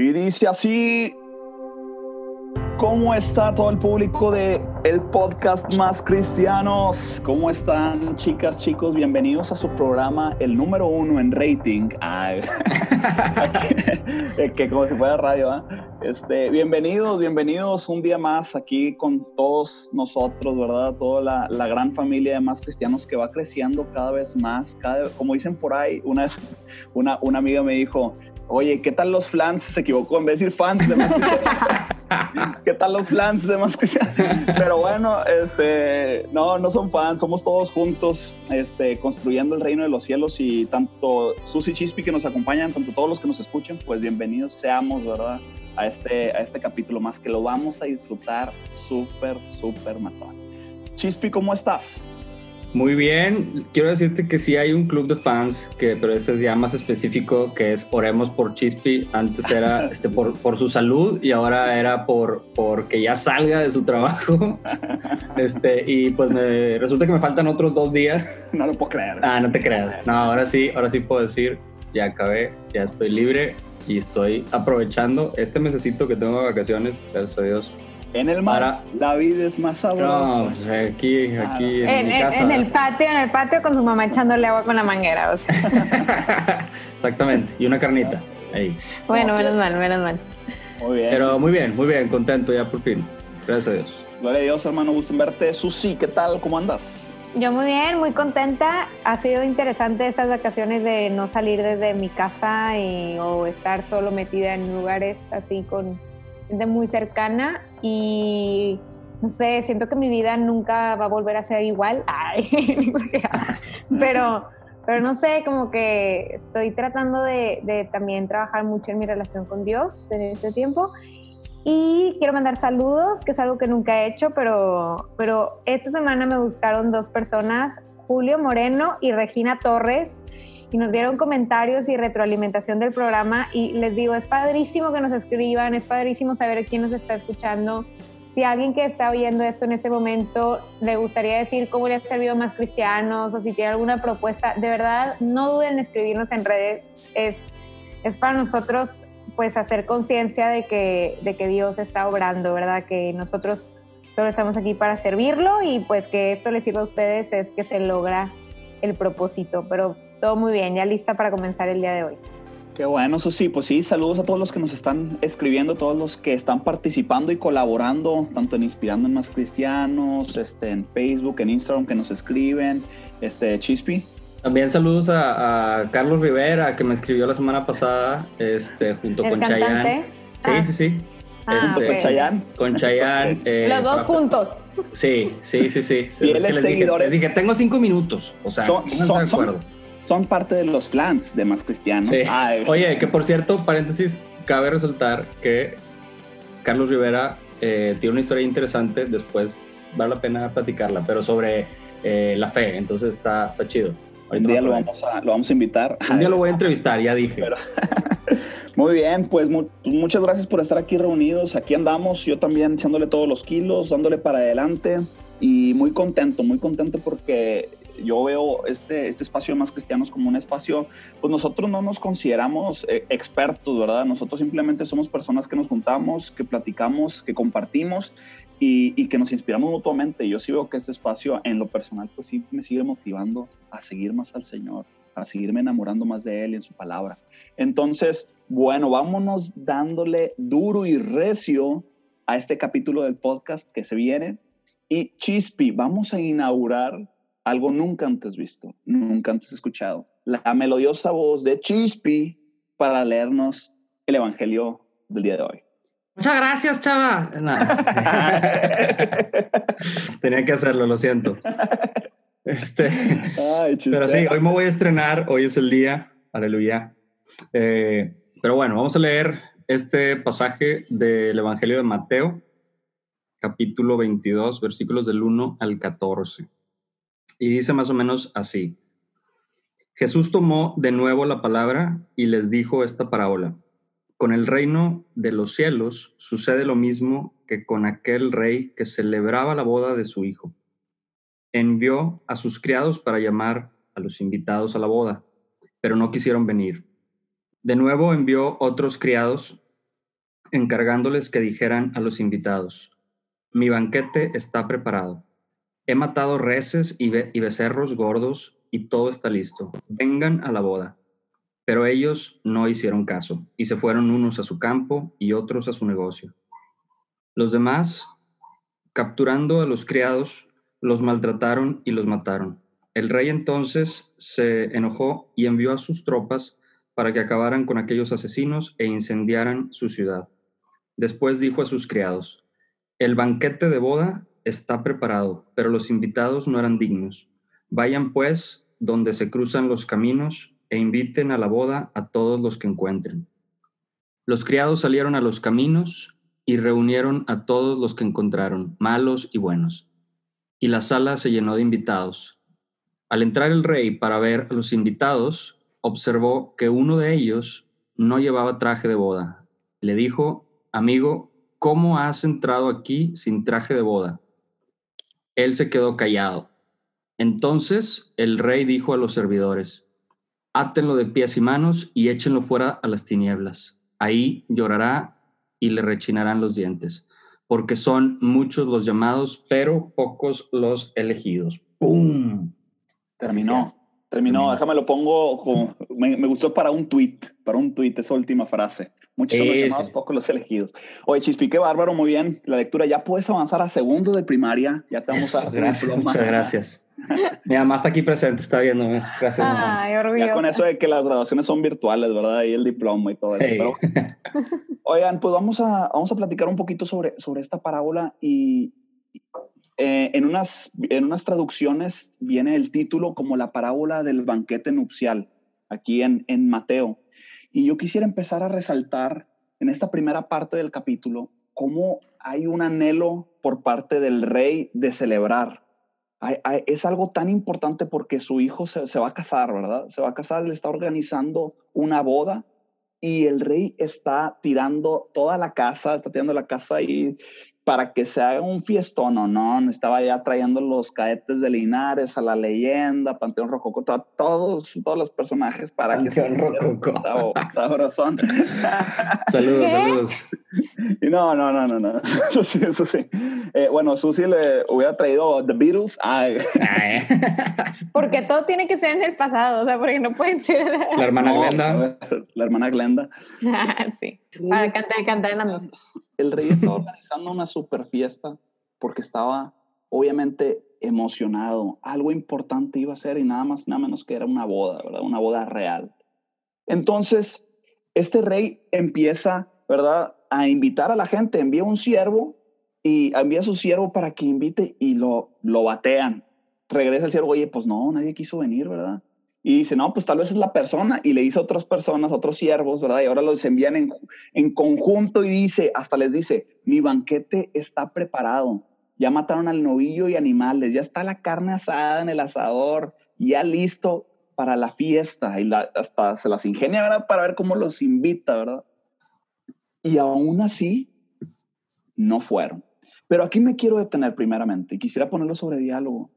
Y dice así, ¿cómo está todo el público de el podcast Más Cristianos? ¿Cómo están chicas, chicos? Bienvenidos a su programa, el número uno en rating. Ay, que como si fuera radio, ¿eh? Este, bienvenidos, bienvenidos un día más aquí con todos nosotros, ¿verdad? Toda la, la, gran familia de Más Cristianos que va creciendo cada vez más. Cada, como dicen por ahí, una, una, una amiga me dijo, Oye, ¿qué tal los flans? Se equivocó en vez de decir fans de más ¿Qué tal los flans de más Pero bueno, este, no, no son fans, somos todos juntos, este, construyendo el reino de los cielos y tanto Susi Chispi que nos acompañan, tanto todos los que nos escuchen, pues bienvenidos seamos, ¿verdad? A este, a este capítulo más que lo vamos a disfrutar súper, súper matón. Chispi, ¿cómo estás? Muy bien, quiero decirte que sí hay un club de fans, que, pero ese es ya más específico, que es Oremos por Chispi. Antes era este, por, por su salud y ahora era por, por que ya salga de su trabajo. Este, y pues me, resulta que me faltan otros dos días. No lo puedo creer. Ah, no te creas. No, ahora sí, ahora sí puedo decir, ya acabé, ya estoy libre y estoy aprovechando este mesecito que tengo de vacaciones, gracias a Dios, en el mar, la vida es más sabrosa. No, pues aquí, aquí en, mi casa. En el patio, en el patio con su mamá echándole agua con la manguera, o sea. Exactamente, y una carnita ahí. Bueno, menos mal, menos mal. Muy bien. Pero muy bien, muy bien, contento ya por fin. Gracias a Dios. Gloria a Dios, hermano, gusto en verte. Susi, ¿qué tal? ¿Cómo andas? Yo muy bien, muy contenta. Ha sido interesante estas vacaciones de no salir desde mi casa y, o estar solo metida en lugares así con gente muy cercana y no sé, siento que mi vida nunca va a volver a ser igual. pero, pero no sé, como que estoy tratando de, de, también trabajar mucho en mi relación con Dios en este tiempo. Y quiero mandar saludos, que es algo que nunca he hecho, pero, pero esta semana me buscaron dos personas, Julio Moreno y Regina Torres y nos dieron comentarios y retroalimentación del programa y les digo, es padrísimo que nos escriban, es padrísimo saber quién nos está escuchando. Si alguien que está oyendo esto en este momento le gustaría decir cómo le ha servido más cristianos o si tiene alguna propuesta, de verdad no duden en escribirnos en redes. Es, es para nosotros pues hacer conciencia de que, de que Dios está obrando, ¿verdad? Que nosotros solo estamos aquí para servirlo y pues que esto les sirva a ustedes es que se logra el propósito. Pero todo muy bien, ya lista para comenzar el día de hoy. Qué bueno, eso sí, pues sí, saludos a todos los que nos están escribiendo, todos los que están participando y colaborando, tanto en Inspirando en Más Cristianos, este, en Facebook, en Instagram, que nos escriben, este, Chispi. También saludos a, Carlos Rivera, que me escribió la semana pasada, este, junto con Chayanne. Sí, sí, sí. Ah, este, ¿Con Chayanne? Con Chayanne. Eh, Los dos juntos. Sí, sí, sí, sí. les, dije, les dije, tengo cinco minutos. O sea, son, son, de acuerdo son parte de los plans de Más Cristianos. Sí. Oye, que por cierto, paréntesis, cabe resaltar que Carlos Rivera eh, tiene una historia interesante, después vale la pena platicarla, pero sobre eh, la fe, entonces está, está chido. Un día lo vamos, a, lo vamos a invitar. Un día lo voy a entrevistar, ya dije. Muy bien, pues muchas gracias por estar aquí reunidos. Aquí andamos, yo también echándole todos los kilos, dándole para adelante y muy contento, muy contento porque yo veo este, este espacio de más cristianos como un espacio, pues nosotros no nos consideramos eh, expertos, ¿verdad? Nosotros simplemente somos personas que nos juntamos, que platicamos, que compartimos y, y, que nos inspiramos mutuamente. Yo sí veo que este espacio en lo personal pues sí me sigue motivando a seguir más al Señor, a seguirme enamorando más de Él y en su palabra. Entonces, bueno, vámonos dándole duro y recio a este capítulo del podcast que se viene. Y Chispi, vamos a inaugurar algo nunca antes visto, nunca antes escuchado. La melodiosa voz de Chispi para leernos el Evangelio del día de hoy. Muchas gracias, chava. Tenía que hacerlo, lo siento. Este, pero sí, hoy me voy a estrenar, hoy es el día, aleluya. Eh, pero bueno, vamos a leer este pasaje del Evangelio de Mateo, capítulo 22, versículos del 1 al 14. Y dice más o menos así. Jesús tomó de nuevo la palabra y les dijo esta parábola. Con el reino de los cielos sucede lo mismo que con aquel rey que celebraba la boda de su hijo. Envió a sus criados para llamar a los invitados a la boda, pero no quisieron venir. De nuevo envió otros criados, encargándoles que dijeran a los invitados, mi banquete está preparado. He matado reses y, becerros gordos y todo está listo. Vengan a la boda. Pero ellos no hicieron caso y se fueron unos a su campo y otros a su negocio. Los demás, capturando a los criados, los maltrataron y los mataron. El rey entonces se enojó y envió a sus tropas para que acabaran con aquellos asesinos e incendiaran su ciudad. Después dijo a sus criados, el banquete de boda está preparado, pero los invitados no eran dignos. Vayan pues donde se cruzan los caminos e inviten a la boda a todos los que encuentren. Los criados salieron a los caminos y reunieron a todos los que encontraron, malos y buenos. Y la sala se llenó de invitados. Al entrar el rey para ver a los invitados, observó que uno de ellos no llevaba traje de boda. Le dijo, amigo, ¿cómo has entrado aquí sin traje de boda? Él se quedó callado. Entonces el rey dijo a los servidores, átenlo de pies y manos y échenlo fuera a las tinieblas. Ahí llorará y le rechinarán los dientes, porque son muchos los llamados, pero pocos los elegidos. ¡Pum! Terminó. Terminó, déjame lo pongo, me, gustó para un tweet, para un tweet, esa última frase. Muchos son los llamados, pocos los elegidos. Oye, Chispi, qué bárbaro, muy bien. La lectura, ya puedes avanzar a segundo de primaria, ya te vamos a... Gracias, muchas gracias. Mi mamá está aquí presente, está viéndome. Gracias. Ay, Ya con eso de que las graduaciones son virtuales, ¿verdad? Y el diploma y todo eso. oigan, pues vamos a, vamos a platicar un poquito sobre, sobre esta parábola y eh, en, unas, en unas traducciones viene el título como la parábola del banquete nupcial, aquí en, en Mateo. Y yo quisiera empezar a resaltar en esta primera parte del capítulo cómo hay un anhelo por parte del rey de celebrar es algo tan importante porque su hijo se, va a casar, ¿verdad? Se va a casar, le está organizando una boda y el rey está tirando toda la casa, está tirando la casa y para que se haga un fiestón o no, estaba ya trayendo los cadetes de Linares, a la leyenda, Panteón Rococo, todos, todos los personajes para Panteón que Rococo. sabrosón. saludos, saludos. no, no, no, no, no. Eso sí, eso sí. Eh, bueno, Susi le hubiera traído The Beatles. Ay. porque todo tiene que ser en el pasado, o sea, porque no pueden ser. La hermana Glenda. La hermana Glenda. sí, para cantar, cantar en la música el rey estaba organizando una super fiesta porque estaba obviamente emocionado. Algo importante iba a ser y nada más, nada menos que era una boda, ¿verdad? Una boda real. Entonces, este rey empieza, ¿verdad? A invitar a la gente, envía un siervo y envía a su siervo para que invite y lo, lo batean. Regresa el siervo, oye, pues no, nadie quiso venir, ¿verdad? Y dice, no, pues tal vez es la persona. Y le dice a otras personas, otros siervos, ¿verdad? Y ahora los envían en, en conjunto y dice, hasta les dice, mi banquete está preparado. Ya mataron al novillo y animales, ya está la carne asada en el asador, ya listo para la fiesta. Y hasta se las ingenia, ¿verdad? Para ver cómo los invita, ¿verdad? Y aún así, no fueron. Pero aquí me quiero detener primeramente y quisiera ponerlo sobre diálogo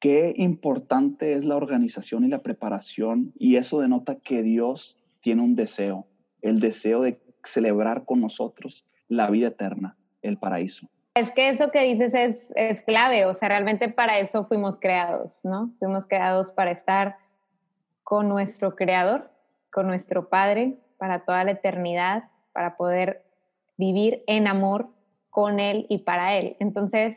qué importante es la organización y la preparación y eso denota que Dios tiene un deseo, el deseo de celebrar con nosotros la vida eterna, el paraíso. Es que eso que dices es, es clave, o sea, realmente para eso fuimos creados, ¿no? Fuimos creados para estar con nuestro Creador, con nuestro Padre, para toda la eternidad, para poder vivir en amor con Él y para Él. Entonces,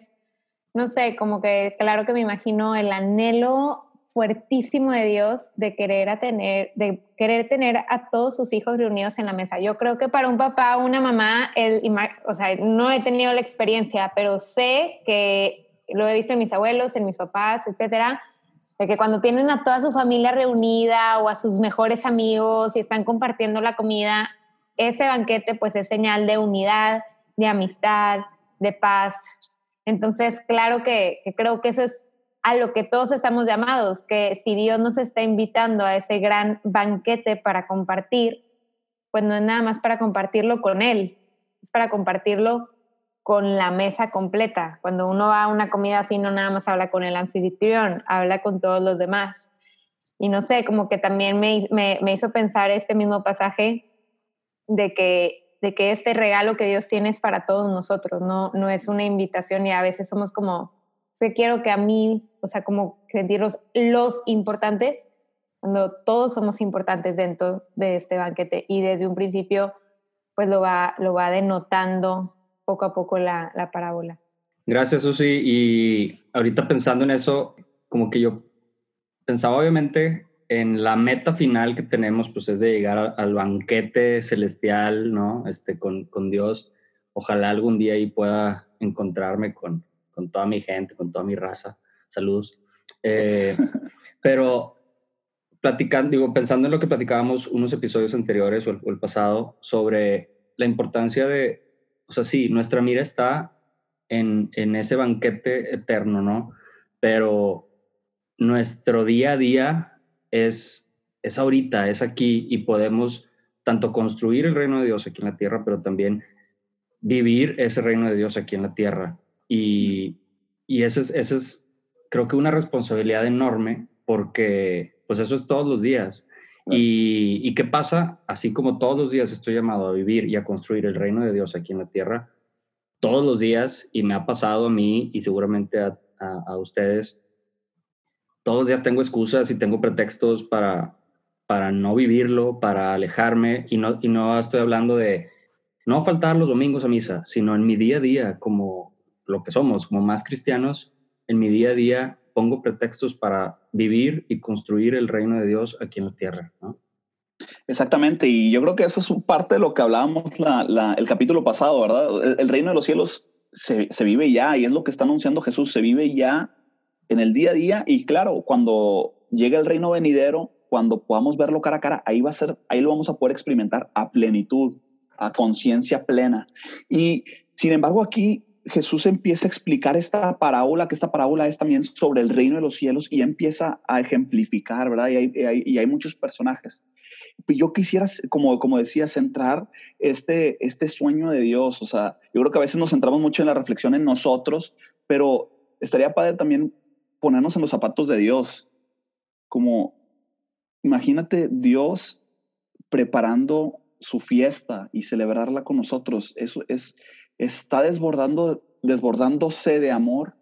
no sé, como que claro que me imagino el anhelo fuertísimo de Dios de querer, a tener, de querer tener a todos sus hijos reunidos en la mesa. Yo creo que para un papá, una mamá, el, o sea, no he tenido la experiencia, pero sé que lo he visto en mis abuelos, en mis papás, etcétera, de que cuando tienen a toda su familia reunida o a sus mejores amigos y están compartiendo la comida, ese banquete pues es señal de unidad, de amistad, de paz. Entonces, claro que, creo que eso es a lo que todos estamos llamados, que si Dios nos está invitando a ese gran banquete para compartir, pues no es nada más para compartirlo con Él, es para compartirlo con la mesa completa. Cuando uno va a una comida así, no nada más habla con el anfitrión, habla con todos los demás. Y no sé, como que también me, me, hizo pensar este mismo pasaje de que, de que este regalo que Dios tiene es para todos nosotros, no, no es una invitación y a veces somos como, que quiero que a mí, o sea, como sentirlos los importantes, cuando todos somos importantes dentro de este banquete y desde un principio, pues lo va, lo va denotando poco a poco la, la parábola. Gracias, Susi. Y ahorita pensando en eso, como que yo pensaba obviamente en la meta final que tenemos, pues es de llegar al banquete celestial, ¿no? Este, con, con Dios. Ojalá algún día ahí pueda encontrarme con, con toda mi gente, con toda mi raza. Saludos. Eh, pero platicando, digo, pensando en lo que platicábamos unos episodios anteriores o el, pasado sobre la importancia de, o sea, sí, nuestra mira está en, en ese banquete eterno, ¿no? Pero nuestro día a día es, es ahorita, es aquí y podemos tanto construir el reino de Dios aquí en la tierra, pero también vivir ese reino de Dios aquí en la tierra. Y, y esa es, ese es, creo que una responsabilidad enorme porque pues eso es todos los días. Y, ¿Y qué pasa? Así como todos los días estoy llamado a vivir y a construir el reino de Dios aquí en la tierra, todos los días, y me ha pasado a mí y seguramente a, a, ustedes, todos los días tengo excusas y tengo pretextos para, para no vivirlo, para alejarme, y no, y no estoy hablando de no faltar los domingos a misa, sino en mi día a día, como, lo que somos, como más cristianos, en mi día a día pongo pretextos para vivir y construir el reino de Dios aquí en la tierra. Exactamente, y yo creo que eso es parte de lo que hablábamos el capítulo pasado, ¿verdad? El, reino de los cielos se, se, vive ya, y es lo que está anunciando Jesús, se vive ya en el día a día, y claro, cuando llegue el reino venidero, cuando podamos verlo cara a cara, ahí va a ser, ahí lo vamos a poder experimentar a plenitud, a conciencia plena. Y sin embargo, aquí Jesús empieza a explicar esta parábola, que esta parábola es también sobre el reino de los cielos y empieza a ejemplificar, ¿verdad? Y hay, y hay, muchos personajes. Yo quisiera, como, como decía, centrar este, este sueño de Dios. O sea, yo creo que a veces nos centramos mucho en la reflexión en nosotros, pero estaría padre también ponernos en los zapatos de Dios. Como, imagínate Dios preparando su fiesta y celebrarla con nosotros. Eso es, está desbordando, desbordándose de amor,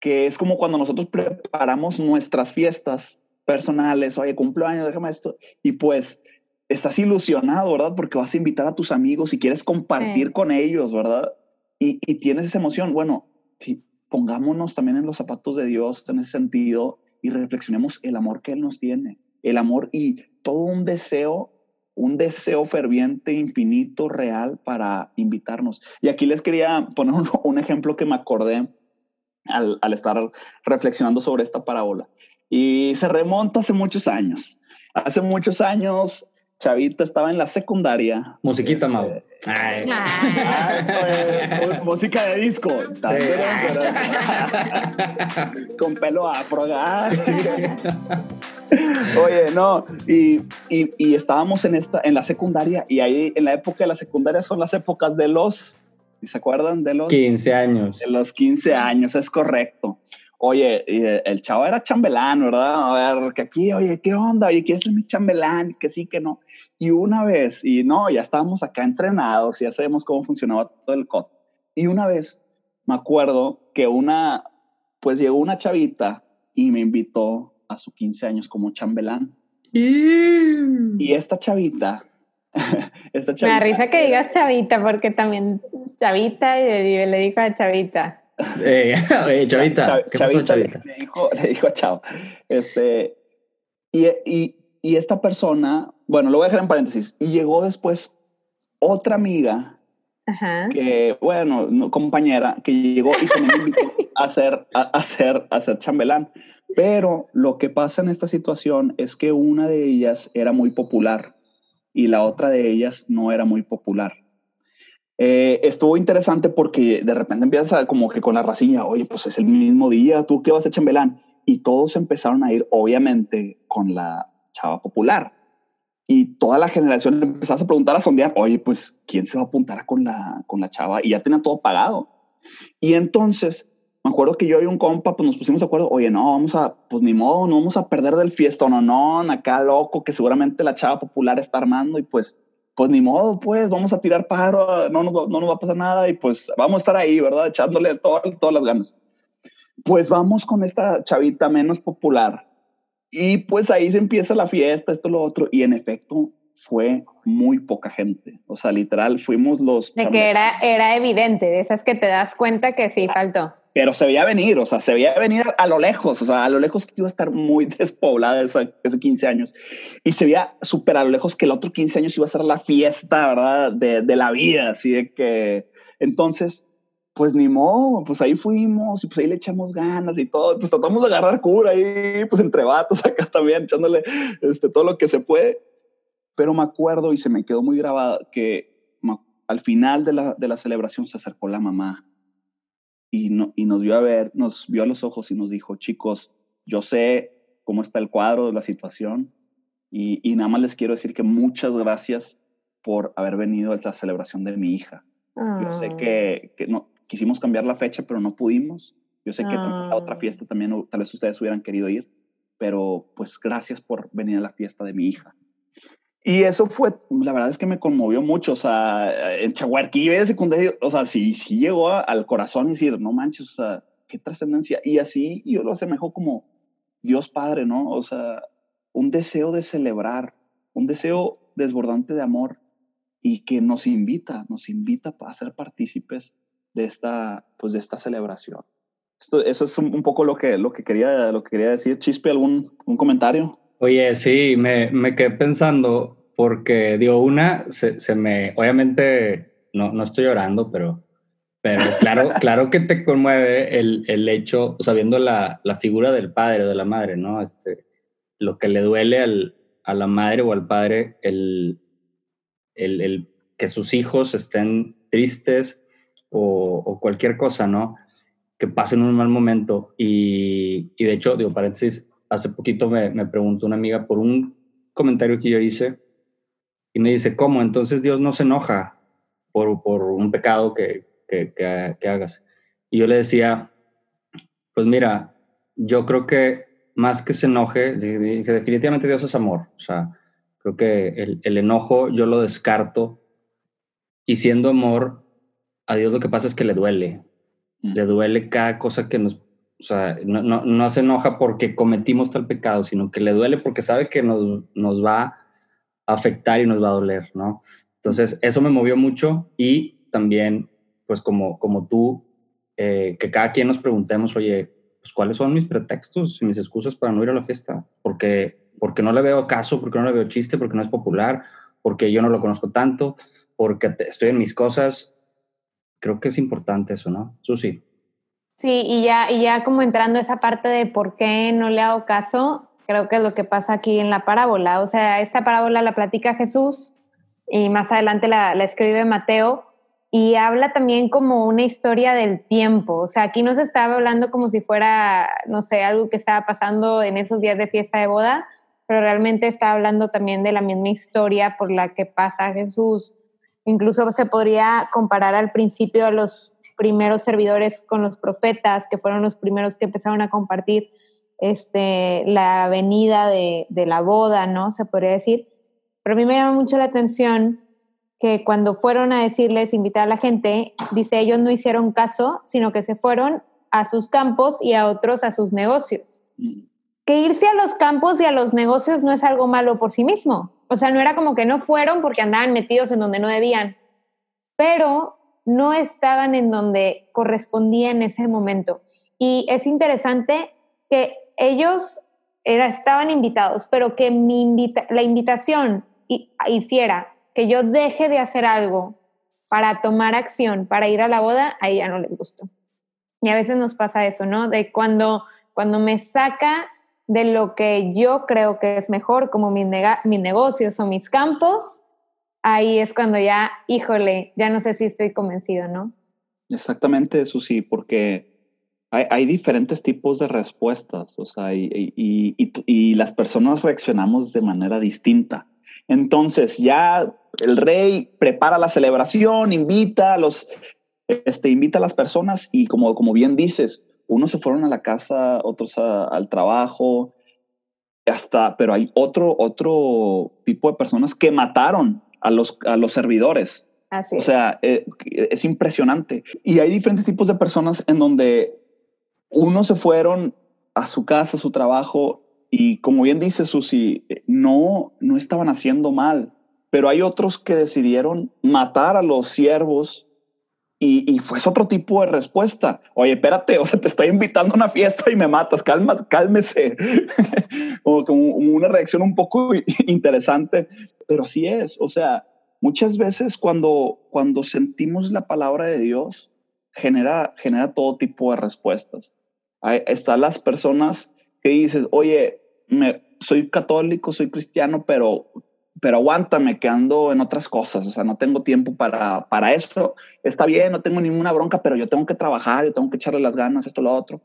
que es como cuando nosotros preparamos nuestras fiestas personales, oye, cumpleaños, déjame esto, y pues estás ilusionado, ¿verdad? Porque vas a invitar a tus amigos y quieres compartir con ellos, ¿verdad? Y, y, tienes esa emoción. Bueno, si pongámonos también en los zapatos de Dios en ese sentido y reflexionemos el amor que Él nos tiene, el amor y todo un deseo un deseo ferviente, infinito, real para invitarnos. Y aquí les quería poner un, ejemplo que me acordé al, al, estar reflexionando sobre esta parábola. Y se remonta hace muchos años. Hace muchos años Chavita estaba en la secundaria. Musiquita, Mau. Este, música de disco. Con pelo afro. Oye, no, y, y, estábamos en, esta, en la secundaria y ahí en la época de la secundaria son las épocas de los, ¿se acuerdan? De los 15 años. De los 15 años, es correcto. Oye, el chavo era chambelán, ¿verdad? A ver, que aquí, oye, ¿qué onda? Oye, ¿quieres ser mi chambelán? Que sí, que no. Y una vez, y no, ya estábamos acá entrenados, ya sabemos cómo funcionaba todo el COD. Y una vez me acuerdo que una, pues llegó una chavita y me invitó a sus 15 años como chambelán. Y esta chavita, esta chavita. Me da risa que digas chavita, porque también chavita y le dijo a chavita. Eh, chavita, ¿qué pasó, chavita? Le, dijo, le dijo chao. Este, y, y, y esta persona, bueno, lo voy a dejar en paréntesis, y llegó después otra amiga que, bueno, compañera, que llegó y que me invitó a hacer, a, hacer, a hacer chambelán. Pero lo que pasa en esta situación es que una de ellas era muy popular y la otra de ellas no era muy popular. Eh, estuvo interesante porque de repente empieza como que con la racilla, oye, pues es el mismo día, ¿tú qué vas a chambelán? Y todos empezaron a ir, obviamente, con la chava popular. Y toda la generación empezaba a preguntar, a sondear, oye, pues, ¿quién se va a apuntar con la, con la chava? Y ya tenía todo pagado. Y entonces me acuerdo que yo y un compa, pues nos pusimos de acuerdo, oye, no, vamos a, pues ni modo, no vamos a perder del fiesta, no, no, acá loco, que seguramente la chava popular está armando y pues, pues ni modo, pues vamos a tirar paro, no, no, no nos va a pasar nada y pues vamos a estar ahí, ¿verdad? Echándole todas las ganas. Pues vamos con esta chavita menos popular y pues ahí se empieza la fiesta, esto, lo otro, y en efecto fue muy poca gente. O sea, literal, fuimos los... De que era, era evidente, de esas que te das cuenta que sí faltó pero se veía venir, o sea, se veía venir a, lo lejos, o sea, a lo lejos que iba a estar muy despoblada esa, ese 15 años. Y se veía súper a lo lejos que el otro 15 años iba a ser la fiesta, ¿verdad? De, de, la vida, así de que... Entonces, pues ni modo, pues ahí fuimos y pues ahí le echamos ganas y todo, pues tratamos de agarrar cura ahí, pues entre vatos acá también, echándole este, todo lo que se puede. Pero me acuerdo y se me quedó muy grabado que al final de la, de la celebración se acercó la mamá y, no, y nos vio a ver, nos vio a los ojos y nos dijo, chicos, yo sé cómo está el cuadro de la situación y, y nada más les quiero decir que muchas gracias por haber venido a esta celebración de mi hija. Yo sé ah. que, que, no, quisimos cambiar la fecha, pero no pudimos. Yo sé que a otra ah. fiesta también, tal vez ustedes hubieran querido ir, pero pues gracias por venir a la fiesta de mi hija. Y eso fue, la verdad es que me conmovió mucho, o sea, en Chaguarquí de secundario, o sea, sí, sí llegó al corazón y decir, no manches, o sea, qué trascendencia. Y así yo lo asemejo como Dios Padre, ¿no? O sea, un deseo de celebrar, un deseo desbordante de amor y que nos invita, nos invita a ser partícipes de esta, pues de esta celebración. Esto, eso es un, poco lo que, lo, que quería, lo que quería decir. Chispe, ¿algún un comentario? Oye, sí, me, me quedé pensando porque, digo, una, se, se me, obviamente, no, no estoy llorando, pero, pero claro, claro que te conmueve el, el hecho, sabiendo la, la, figura del padre o de la madre, ¿no? Este, lo que le duele al, a la madre o al padre, el, el, el que sus hijos estén tristes o, cualquier cosa, ¿no? Que pasen un mal momento. Y, de hecho, digo, paréntesis, hace poquito me, me preguntó una amiga por un comentario que yo hice y me dice, ¿cómo? Entonces Dios no se enoja por, por un pecado que, que, que, hagas. Y yo le decía, pues mira, yo creo que más que se enoje, dije, definitivamente Dios es amor. O sea, creo que el, el, enojo yo lo descarto y siendo amor, a Dios lo que pasa es que le duele. Mm. Le duele cada cosa que nos o sea, no, no, no, se enoja porque cometimos tal pecado, sino que le duele porque sabe que nos, nos va a afectar y nos va a doler, ¿no? Entonces, eso me movió mucho y también, pues como, como tú, eh, que cada quien nos preguntemos, oye, pues cuáles son mis pretextos y mis excusas para no ir a la fiesta, porque, porque no le veo caso, porque no le veo chiste, porque no es popular, porque yo no lo conozco tanto, porque estoy en mis cosas. Creo que es importante eso, ¿no? Susi. Sí, y ya, y ya como entrando a esa parte de por qué no le hago caso, creo que es lo que pasa aquí en la parábola. O sea, esta parábola la platica Jesús y más adelante la, la escribe Mateo y habla también como una historia del tiempo. O sea, aquí no se estaba hablando como si fuera, no sé, algo que estaba pasando en esos días de fiesta de boda, pero realmente está hablando también de la misma historia por la que pasa Jesús. Incluso se podría comparar al principio a los primeros servidores con los profetas, que fueron los primeros que empezaron a compartir este, la venida de, de la boda, ¿no? Se podría decir. Pero a mí me llama mucho la atención que cuando fueron a decirles, invitar a la gente, dice, ellos no hicieron caso, sino que se fueron a sus campos y a otros a sus negocios. Que irse a los campos y a los negocios no es algo malo por sí mismo. O sea, no era como que no fueron porque andaban metidos en donde no debían. Pero no estaban en donde correspondía en ese momento. Y es interesante que ellos era, estaban invitados, pero que mi la invitación hiciera que yo deje de hacer algo para tomar acción, para ir a la boda, a ella no les gustó. Y a veces nos pasa eso, ¿no? De cuando, cuando me saca de lo que yo creo que es mejor, como mis, mis negocios o mis campos, ahí es cuando ya, híjole, ya no sé si estoy convencido, ¿no? Exactamente, eso sí, porque hay, diferentes tipos de respuestas, o sea, y, y, y, y, las personas reaccionamos de manera distinta. Entonces, ya el rey prepara la celebración, invita a los, este, invita a las personas y como, como bien dices, unos se fueron a la casa, otros al trabajo, hasta, pero hay otro, otro tipo de personas que mataron a los, a los servidores. Así o sea, eh, es impresionante. Y hay diferentes tipos de personas en donde unos se fueron a su casa, a su trabajo, y como bien dice Susi, no, no estaban haciendo mal, pero hay otros que decidieron matar a los siervos y, y, fue otro tipo de respuesta. Oye, espérate, o sea, te estoy invitando a una fiesta y me matas, calma, cálmese. o como una reacción un poco interesante, pero así es. O sea, muchas veces cuando, cuando sentimos la palabra de Dios, genera, genera todo tipo de respuestas. están las personas que dices, oye, me, soy católico, soy cristiano, pero pero aguántame que ando en otras cosas, o sea, no tengo tiempo para, para esto, está bien, no tengo ninguna bronca, pero yo tengo que trabajar, yo tengo que echarle las ganas, esto, lo otro,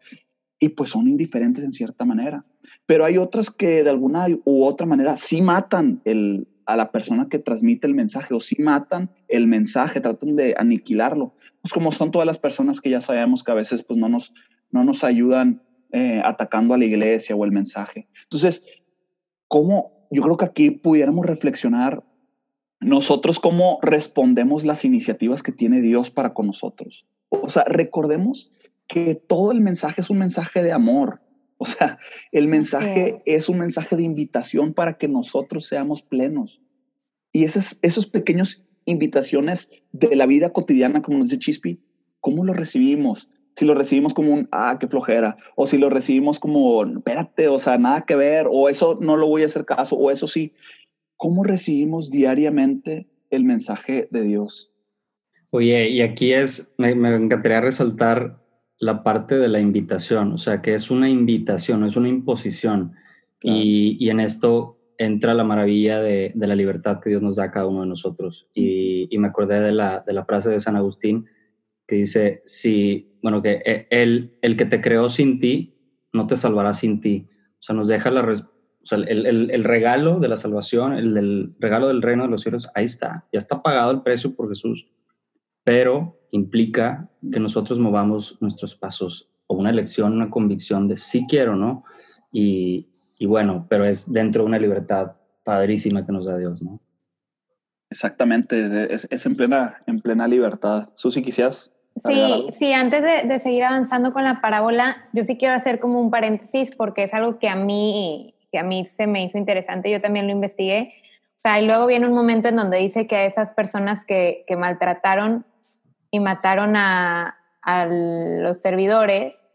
y pues son indiferentes en cierta manera. Pero hay otras que de alguna u otra manera sí matan el, a la persona que transmite el mensaje o sí matan el mensaje, tratan de aniquilarlo. Pues como son todas las personas que ya sabemos que a veces pues no nos, no nos ayudan eh, atacando a la iglesia o el mensaje. Entonces, ¿cómo, yo creo que aquí pudiéramos reflexionar nosotros cómo respondemos las iniciativas que tiene Dios para con nosotros. O sea, recordemos que todo el mensaje es un mensaje de amor. O sea, el mensaje es. un mensaje de invitación para que nosotros seamos plenos. Y esas esos pequeños invitaciones de la vida cotidiana, como nos dice Chispi, ¿cómo lo recibimos? Si lo recibimos como un, ah, qué flojera, o si lo recibimos como, espérate, o sea, nada que ver, o eso no lo voy a hacer caso, o eso sí. ¿Cómo recibimos diariamente el mensaje de Dios? Oye, y aquí es, me, encantaría resaltar la parte de la invitación, o sea, que es una invitación, no es una imposición. Y, y, en esto entra la maravilla de, de, la libertad que Dios nos da a cada uno de nosotros. Y, y me acordé de la, de la frase de San Agustín que dice, si, bueno, que e, el, el que te creó sin ti, no te salvará sin ti. O sea, nos deja la, o sea, el, el, el, regalo de la salvación, el del regalo del reino de los cielos, ahí está. Ya está pagado el precio por Jesús, pero implica que nosotros movamos nuestros pasos o una elección, una convicción de sí quiero, ¿no? Y, y bueno, pero es dentro de una libertad padrísima que nos da Dios, ¿no? Exactamente, es, es en, plena, en plena libertad. Susi, quisieras Sí, sí, antes de, seguir avanzando con la parábola, yo sí quiero hacer como un paréntesis porque es algo que a mí, que a mí se me hizo interesante, yo también lo investigué. O sea, y luego viene un momento en donde dice que a esas personas que, que maltrataron y mataron a, a los servidores,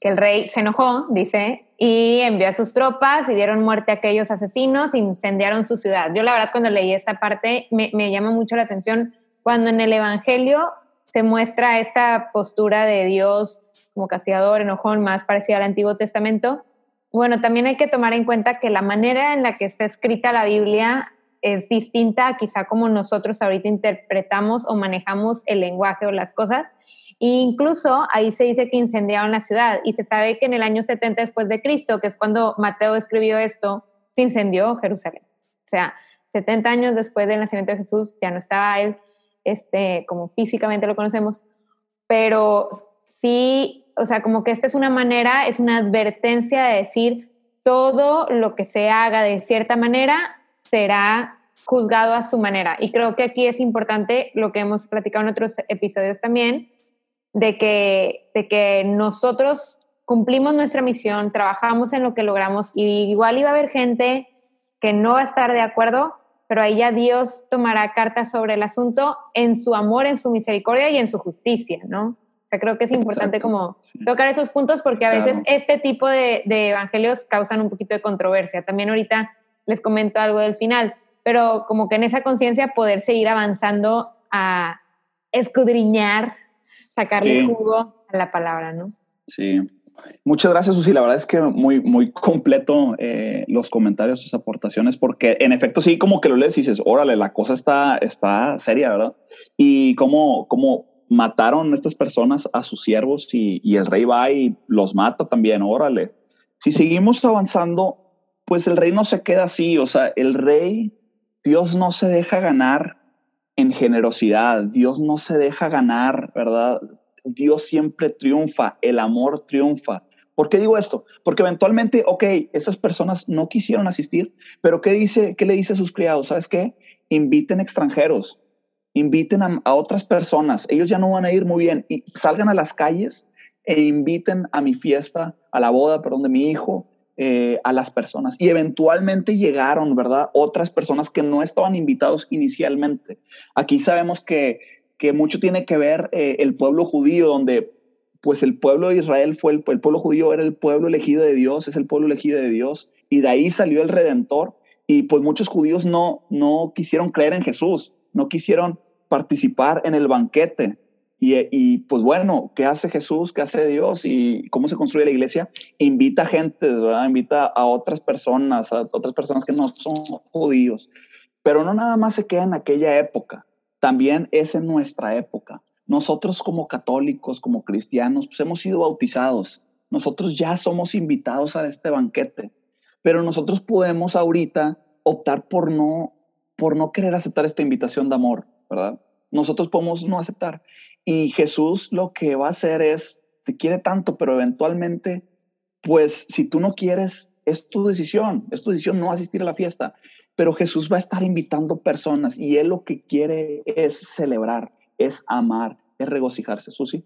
que el rey se enojó, dice, y envió a sus tropas y dieron muerte a aquellos asesinos, incendiaron su ciudad. Yo la verdad cuando leí esta parte me, me llama mucho la atención cuando en el Evangelio se muestra esta postura de Dios como castigador, enojón, más parecida al Antiguo Testamento. Bueno, también hay que tomar en cuenta que la manera en la que está escrita la Biblia es distinta quizá como nosotros ahorita interpretamos o manejamos el lenguaje o las cosas. E incluso ahí se dice que incendiaron la ciudad y se sabe que en el año 70 después de Cristo, que es cuando Mateo escribió esto, se incendió Jerusalén. O sea, 70 años después del nacimiento de Jesús ya no estaba él este, como físicamente lo conocemos, pero sí, o sea, como que esta es una manera, es una advertencia de decir, todo lo que se haga de cierta manera será juzgado a su manera. Y creo que aquí es importante lo que hemos platicado en otros episodios también, de que, de que nosotros cumplimos nuestra misión, trabajamos en lo que logramos y igual iba a haber gente que no va a estar de acuerdo, pero ahí ya Dios tomará cartas sobre el asunto en su amor, en su misericordia y en su justicia, ¿no? O sea, creo que es importante como tocar esos puntos porque a veces este tipo de, de evangelios causan un poquito de controversia. También ahorita les comento algo del final, pero como que en esa conciencia poder seguir avanzando a escudriñar, sacarle jugo a la palabra, ¿no? Sí. Muchas gracias, Susi. La verdad es que muy, muy completo eh, los comentarios, sus aportaciones, porque en efecto sí, como que lo lees y dices, órale, la cosa está, está seria, ¿verdad? Y cómo, cómo mataron estas personas a sus siervos y, y el rey va y los mata también, órale. Si seguimos avanzando, pues el rey no se queda así, o sea, el rey, Dios no se deja ganar en generosidad, Dios no se deja ganar, ¿verdad? Dios siempre triunfa, el amor triunfa. ¿Por qué digo esto? Porque eventualmente, ok, esas personas no quisieron asistir, pero ¿qué, dice, qué le dice a sus criados? ¿Sabes qué? Inviten extranjeros, inviten a, otras personas, ellos ya no van a ir muy bien, y salgan a las calles e inviten a mi fiesta, a la boda, perdón, de mi hijo, eh, a las personas. Y eventualmente llegaron, ¿verdad? Otras personas que no estaban invitados inicialmente. Aquí sabemos que, que mucho tiene que ver eh, el pueblo judío, donde pues el pueblo de Israel fue el, pueblo judío, era el pueblo elegido de Dios, es el pueblo elegido de Dios, y de ahí salió el Redentor. Y pues muchos judíos no, no quisieron creer en Jesús, no quisieron participar en el banquete. Y, pues bueno, ¿qué hace Jesús? ¿Qué hace Dios? ¿Y cómo se construye la iglesia? Invita a gente, ¿verdad? Invita a otras personas, a otras personas que no son judíos. Pero no nada más se queda en aquella época, también es en nuestra época. Nosotros como católicos, como cristianos, pues hemos sido bautizados. Nosotros ya somos invitados a este banquete. Pero nosotros podemos ahorita optar por no, por no querer aceptar esta invitación de amor, ¿verdad? Nosotros podemos no aceptar. Y Jesús lo que va a hacer es, te quiere tanto, pero eventualmente, pues si tú no quieres, es tu decisión, es tu decisión no asistir a la fiesta. Pero Jesús va a estar invitando personas y Él lo que quiere es celebrar, es amar, es regocijarse. Susi.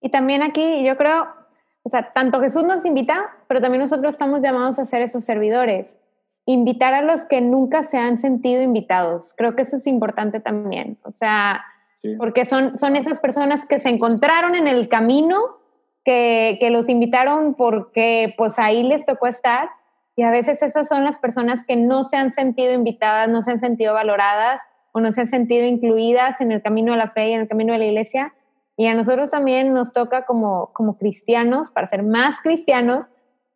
Y también aquí yo creo, o sea, tanto Jesús nos invita, pero también nosotros estamos llamados a ser esos servidores. Invitar a los que nunca se han sentido invitados. Creo que eso es importante también. O sea, porque son, son esas personas que se encontraron en el camino, que, que, los invitaron porque pues ahí les tocó estar. Y a veces esas son las personas que no se han sentido invitadas, no se han sentido valoradas o no se han sentido incluidas en el camino de la fe y en el camino de la iglesia. Y a nosotros también nos toca como, como cristianos, para ser más cristianos,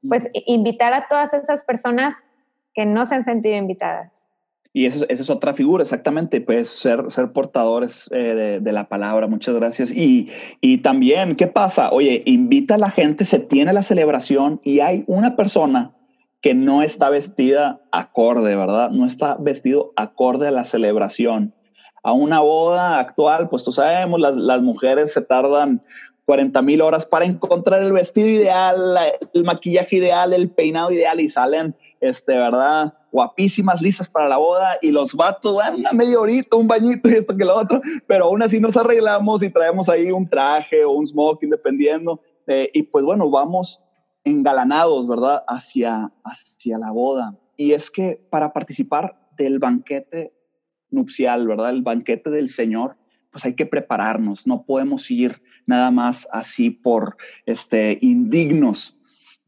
pues invitar a todas esas personas que no se han sentido invitadas. Y eso, esa es otra figura, exactamente, pues ser, ser portadores eh, de, la palabra. Muchas gracias. Y, y también, ¿qué pasa? Oye, invita a la gente, se tiene la celebración y hay una persona que no está vestida acorde, ¿verdad? No está vestido acorde a la celebración. A una boda actual, pues tú sabemos, las, las mujeres se tardan 40 mil horas para encontrar el vestido ideal, el maquillaje ideal, el peinado ideal y salen, este, ¿verdad? Guapísimas, listas para la boda y los vatos, van una media horita, un bañito y esto que lo otro, pero aún así nos arreglamos y traemos ahí un traje o un smoking, dependiendo. Eh, y pues bueno, vamos engalanados, ¿verdad? Hacia, hacia la boda. Y es que para participar del banquete nupcial, ¿verdad? El banquete del Señor, pues hay que prepararnos, no podemos ir nada más así por este, indignos.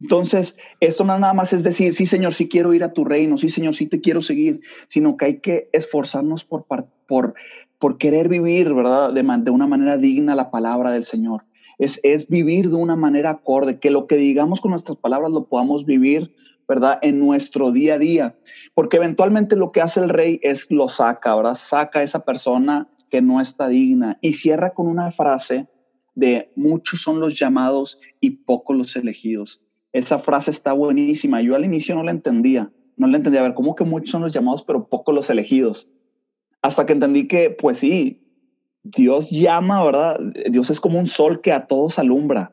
Entonces, esto no nada más es decir, sí, Señor, sí quiero ir a tu reino, sí, Señor, sí te quiero seguir, sino que hay que esforzarnos por, por, por querer vivir, ¿verdad? De, de una manera digna la palabra del Señor. Es, es vivir de una manera acorde, que lo que digamos con nuestras palabras lo podamos vivir ¿verdad? En nuestro día a día. Porque eventualmente lo que hace el rey es lo saca, ¿verdad? Saca a esa persona que no está digna y cierra con una frase de muchos son los llamados y pocos los elegidos. Esa frase está buenísima. Yo al inicio no la entendía. No la entendía. A ver, ¿cómo que muchos son los llamados pero pocos los elegidos? Hasta que entendí que, pues sí, Dios llama, ¿verdad? Dios es como un sol que a todos alumbra.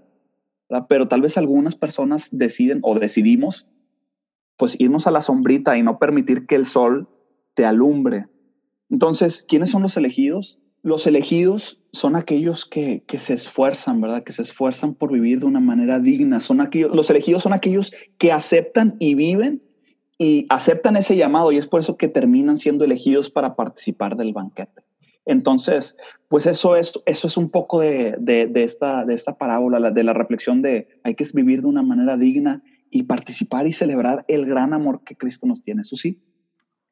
Pero tal vez algunas personas deciden o decidimos, pues irnos a la sombrita y no permitir que el sol te alumbre. Entonces, ¿quiénes son los elegidos? Los elegidos son aquellos que, se esfuerzan, ¿verdad? Que se esfuerzan por vivir de una manera digna. Son aquellos, los elegidos son aquellos que aceptan y viven y aceptan ese llamado y es por eso que terminan siendo elegidos para participar del banquete. Entonces, pues eso es, eso es un poco de, esta, de esta parábola, de la reflexión de hay que vivir de una manera digna y participar y celebrar el gran amor que Cristo nos tiene. Eso sí.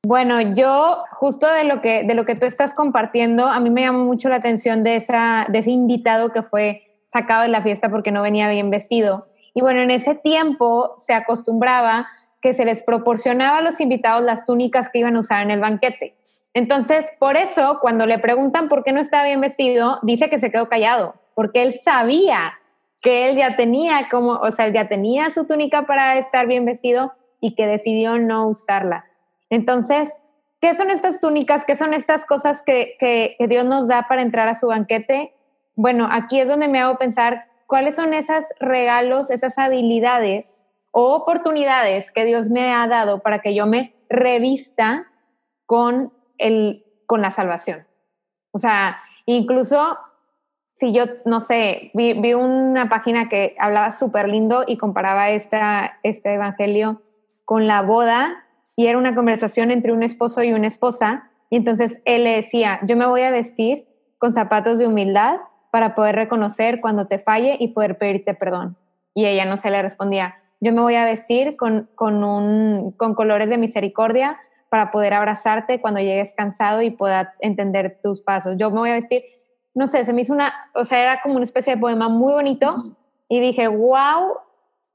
Bueno, yo justo de lo que, de lo que tú estás compartiendo, a mí me llamó mucho la atención de, esa, de ese invitado que fue sacado de la fiesta porque no venía bien vestido. Y bueno, en ese tiempo se acostumbraba que se les proporcionaba a los invitados las túnicas que iban a usar en el banquete. Entonces, por eso, cuando le preguntan por qué no estaba bien vestido, dice que se quedó callado, porque él sabía que él ya tenía como, o sea, él ya tenía su túnica para estar bien vestido y que decidió no usarla. Entonces, ¿qué son estas túnicas? ¿Qué son estas cosas que, que, que Dios nos da para entrar a su banquete? Bueno, aquí es donde me hago pensar cuáles son esos regalos, esas habilidades o oportunidades que Dios me ha dado para que yo me revista con, el, con la salvación. O sea, incluso si yo, no sé, vi, una página que hablaba súper lindo y comparaba esta, este evangelio con la boda y era una conversación entre un esposo y una esposa y entonces él le decía, yo me voy a vestir con zapatos de humildad para poder reconocer cuando te falle y poder pedirte perdón. Y ella no se le respondía, yo me voy a vestir con, con, un, con colores de misericordia para poder abrazarte cuando llegues cansado y pueda entender tus pasos. Yo me voy a vestir, no sé, se me hizo una, o sea, era como una especie de poema muy bonito y dije, wow,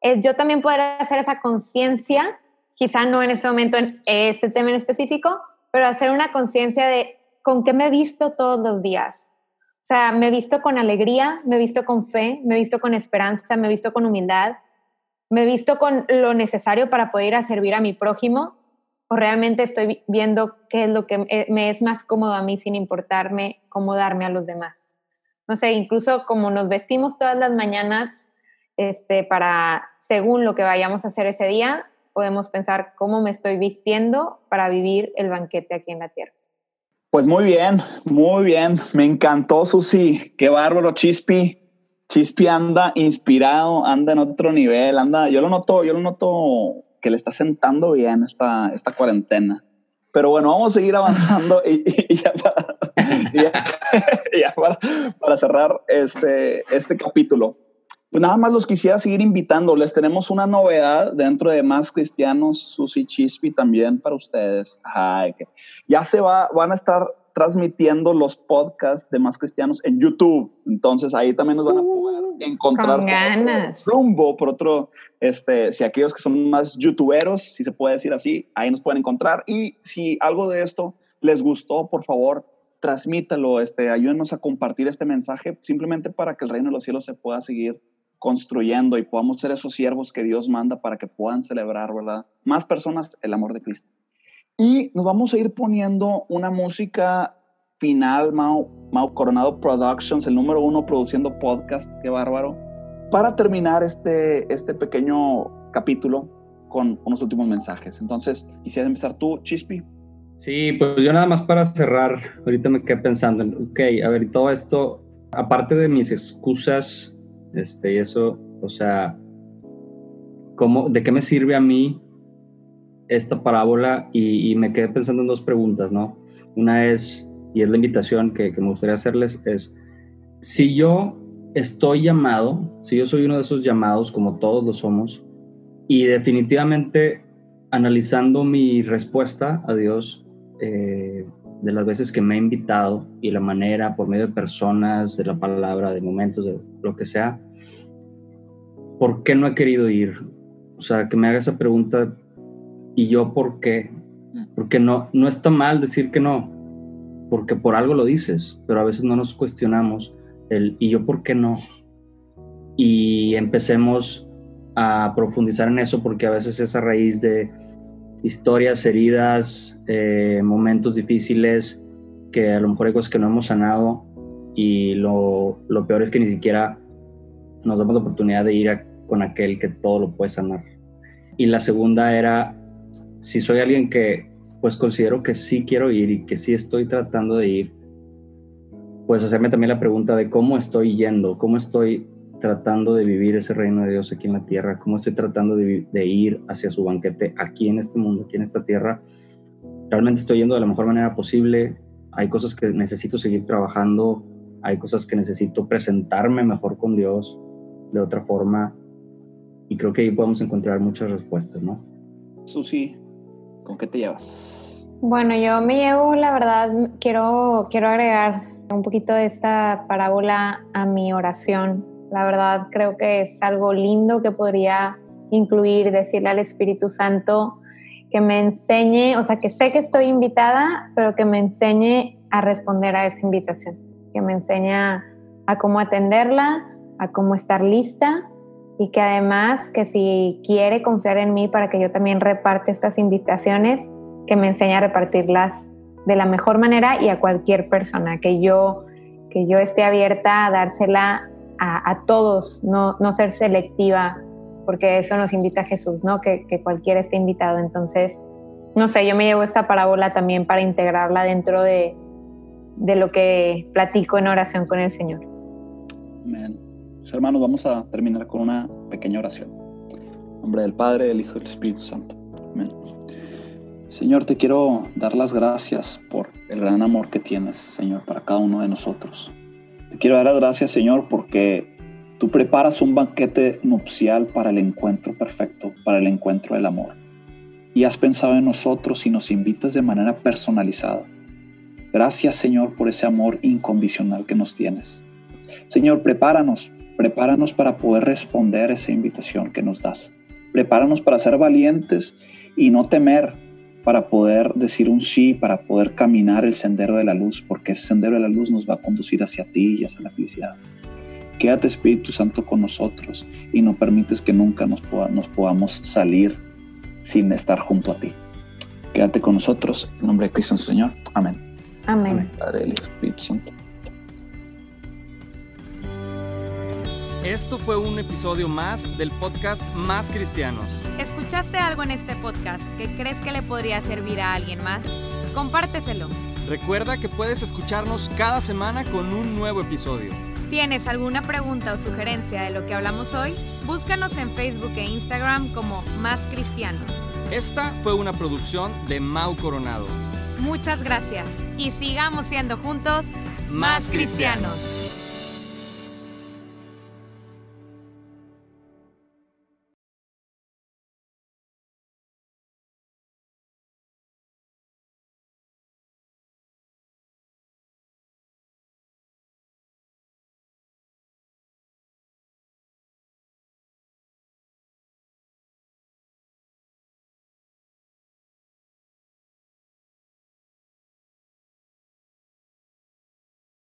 eh, yo también poder hacer esa conciencia, quizá no en este momento en este tema en específico, pero hacer una conciencia de con qué me he visto todos los días. O sea, me he visto con alegría, me he visto con fe, me he visto con esperanza, me he visto con humildad, me he visto con lo necesario para poder ir a servir a mi prójimo o realmente estoy viendo qué es lo que me es más cómodo a mí sin importarme cómo darme a los demás. No sé, incluso como nos vestimos todas las mañanas este, para, según lo que vayamos a hacer ese día, podemos pensar cómo me estoy vistiendo para vivir el banquete aquí en la tierra. Pues muy bien, muy bien. Me encantó, Susi. Qué bárbaro, Chispi. Chispi anda inspirado, anda en otro nivel, anda, yo lo noto, yo lo noto que le está sentando bien esta, esta cuarentena. Pero bueno, vamos a seguir avanzando y, ya, para, para, cerrar este, este capítulo. Pues nada más los quisiera seguir invitando. Les tenemos una novedad dentro de Más Cristianos, Susi Chispi también para ustedes. Ay, que ya se va, van a estar transmitiendo los podcasts de Más Cristianos en YouTube. Entonces ahí también nos van a poder uh, encontrar por rumbo, por otro, este, si aquellos que son más youtuberos, si se puede decir así, ahí nos pueden encontrar. Y si algo de esto les gustó, por favor, transmítalo, este, ayúdenos a compartir este mensaje simplemente para que el reino de los cielos se pueda seguir construyendo y podamos ser esos siervos que Dios manda para que puedan celebrar, ¿verdad? Más personas el amor de Cristo. Y nos vamos a ir poniendo una música final, Mau, Mau Coronado Productions, el número uno produciendo podcast, qué bárbaro, para terminar este, este pequeño capítulo con unos últimos mensajes. Entonces, quisiera empezar tú, Chispi. Sí, pues yo nada más para cerrar, ahorita me quedé pensando, ok, a ver, todo esto, aparte de mis excusas, este, y eso, o sea, ¿cómo, ¿de qué me sirve a mí esta parábola y, me quedé pensando en dos preguntas, ¿no? Una es, y es la invitación que, me gustaría hacerles, es, si yo estoy llamado, si yo soy uno de esos llamados, como todos lo somos, y definitivamente analizando mi respuesta a Dios, eh, de las veces que me ha invitado y la manera, por medio de personas, de la palabra, de momentos, de lo que sea, ¿por qué no he querido ir? O sea, que me haga esa pregunta ¿Y yo por qué? Porque no, no está mal decir que no, porque por algo lo dices, pero a veces no nos cuestionamos el ¿y yo por qué no? Y empecemos a profundizar en eso porque a veces es a raíz de historias, heridas, eh, momentos difíciles que a lo mejor hay cosas que no hemos sanado y lo, lo peor es que ni siquiera nos damos la oportunidad de ir con aquel que todo lo puede sanar. Y la segunda era si soy alguien que pues considero que sí quiero ir y que sí estoy tratando de ir, pues hacerme también la pregunta de cómo estoy yendo, cómo estoy tratando de vivir ese reino de Dios aquí en la tierra, cómo estoy tratando de, ir hacia su banquete aquí en este mundo, aquí en esta tierra. Realmente estoy yendo de la mejor manera posible. Hay cosas que necesito seguir trabajando, hay cosas que necesito presentarme mejor con Dios de otra forma. Y creo que ahí podemos encontrar muchas respuestas, ¿no? Susi, ¿con qué te llevas? Bueno, yo me llevo, la verdad, quiero, quiero agregar un poquito de esta parábola a mi oración. La verdad, creo que es algo lindo que podría incluir, decirle al Espíritu Santo que me enseñe, o sea, que sé que estoy invitada, pero que me enseñe a responder a esa invitación, que me enseñe a, a cómo atenderla, a cómo estar lista y que además que si quiere confiar en mí para que yo también reparte estas invitaciones, que me enseñe a repartirlas de la mejor manera y a cualquier persona, que yo, que yo esté abierta a dársela a, a todos, no, no ser selectiva, porque eso nos invita a Jesús, ¿no? Que, que cualquiera esté invitado. Entonces, no sé, yo me llevo esta parábola también para integrarla dentro de, de lo que platico en oración con el Señor. Amén. Pues, hermanos, vamos a terminar con una pequeña oración. En nombre del Padre, del Hijo y del Espíritu Santo. Amén. Señor, te quiero dar las gracias por el gran amor que tienes, Señor, para cada uno de nosotros. Te quiero dar las gracias, Señor, porque tú preparas un banquete nupcial para el encuentro perfecto, para el encuentro del amor. Y has pensado en nosotros y nos invitas de manera personalizada. Gracias, Señor, por ese amor incondicional que nos tienes. Señor, prepáranos, prepáranos para poder responder a esa invitación que nos das. Prepáranos para ser valientes y no temer, para poder decir un sí, para poder caminar el sendero de la luz, porque ese sendero de la luz nos va a conducir hacia ti y hacia la felicidad. Quédate Espíritu Santo con nosotros y no permites que nunca nos, nos podamos salir sin estar junto a ti. Quédate con nosotros. En nombre de Cristo Señor. Amén. Amén. Amén. Padre del Espíritu Santo. Esto fue un episodio más del podcast Más Cristianos. ¿Escuchaste algo en este podcast que crees que le podría servir a alguien más? Compárteselo. Recuerda que puedes escucharnos cada semana con un nuevo episodio. ¿Tienes alguna pregunta o sugerencia de lo que hablamos hoy? Búscanos en Facebook e Instagram como Más Cristianos. Esta fue una producción de Mau Coronado. Muchas gracias y sigamos siendo juntos más cristianos.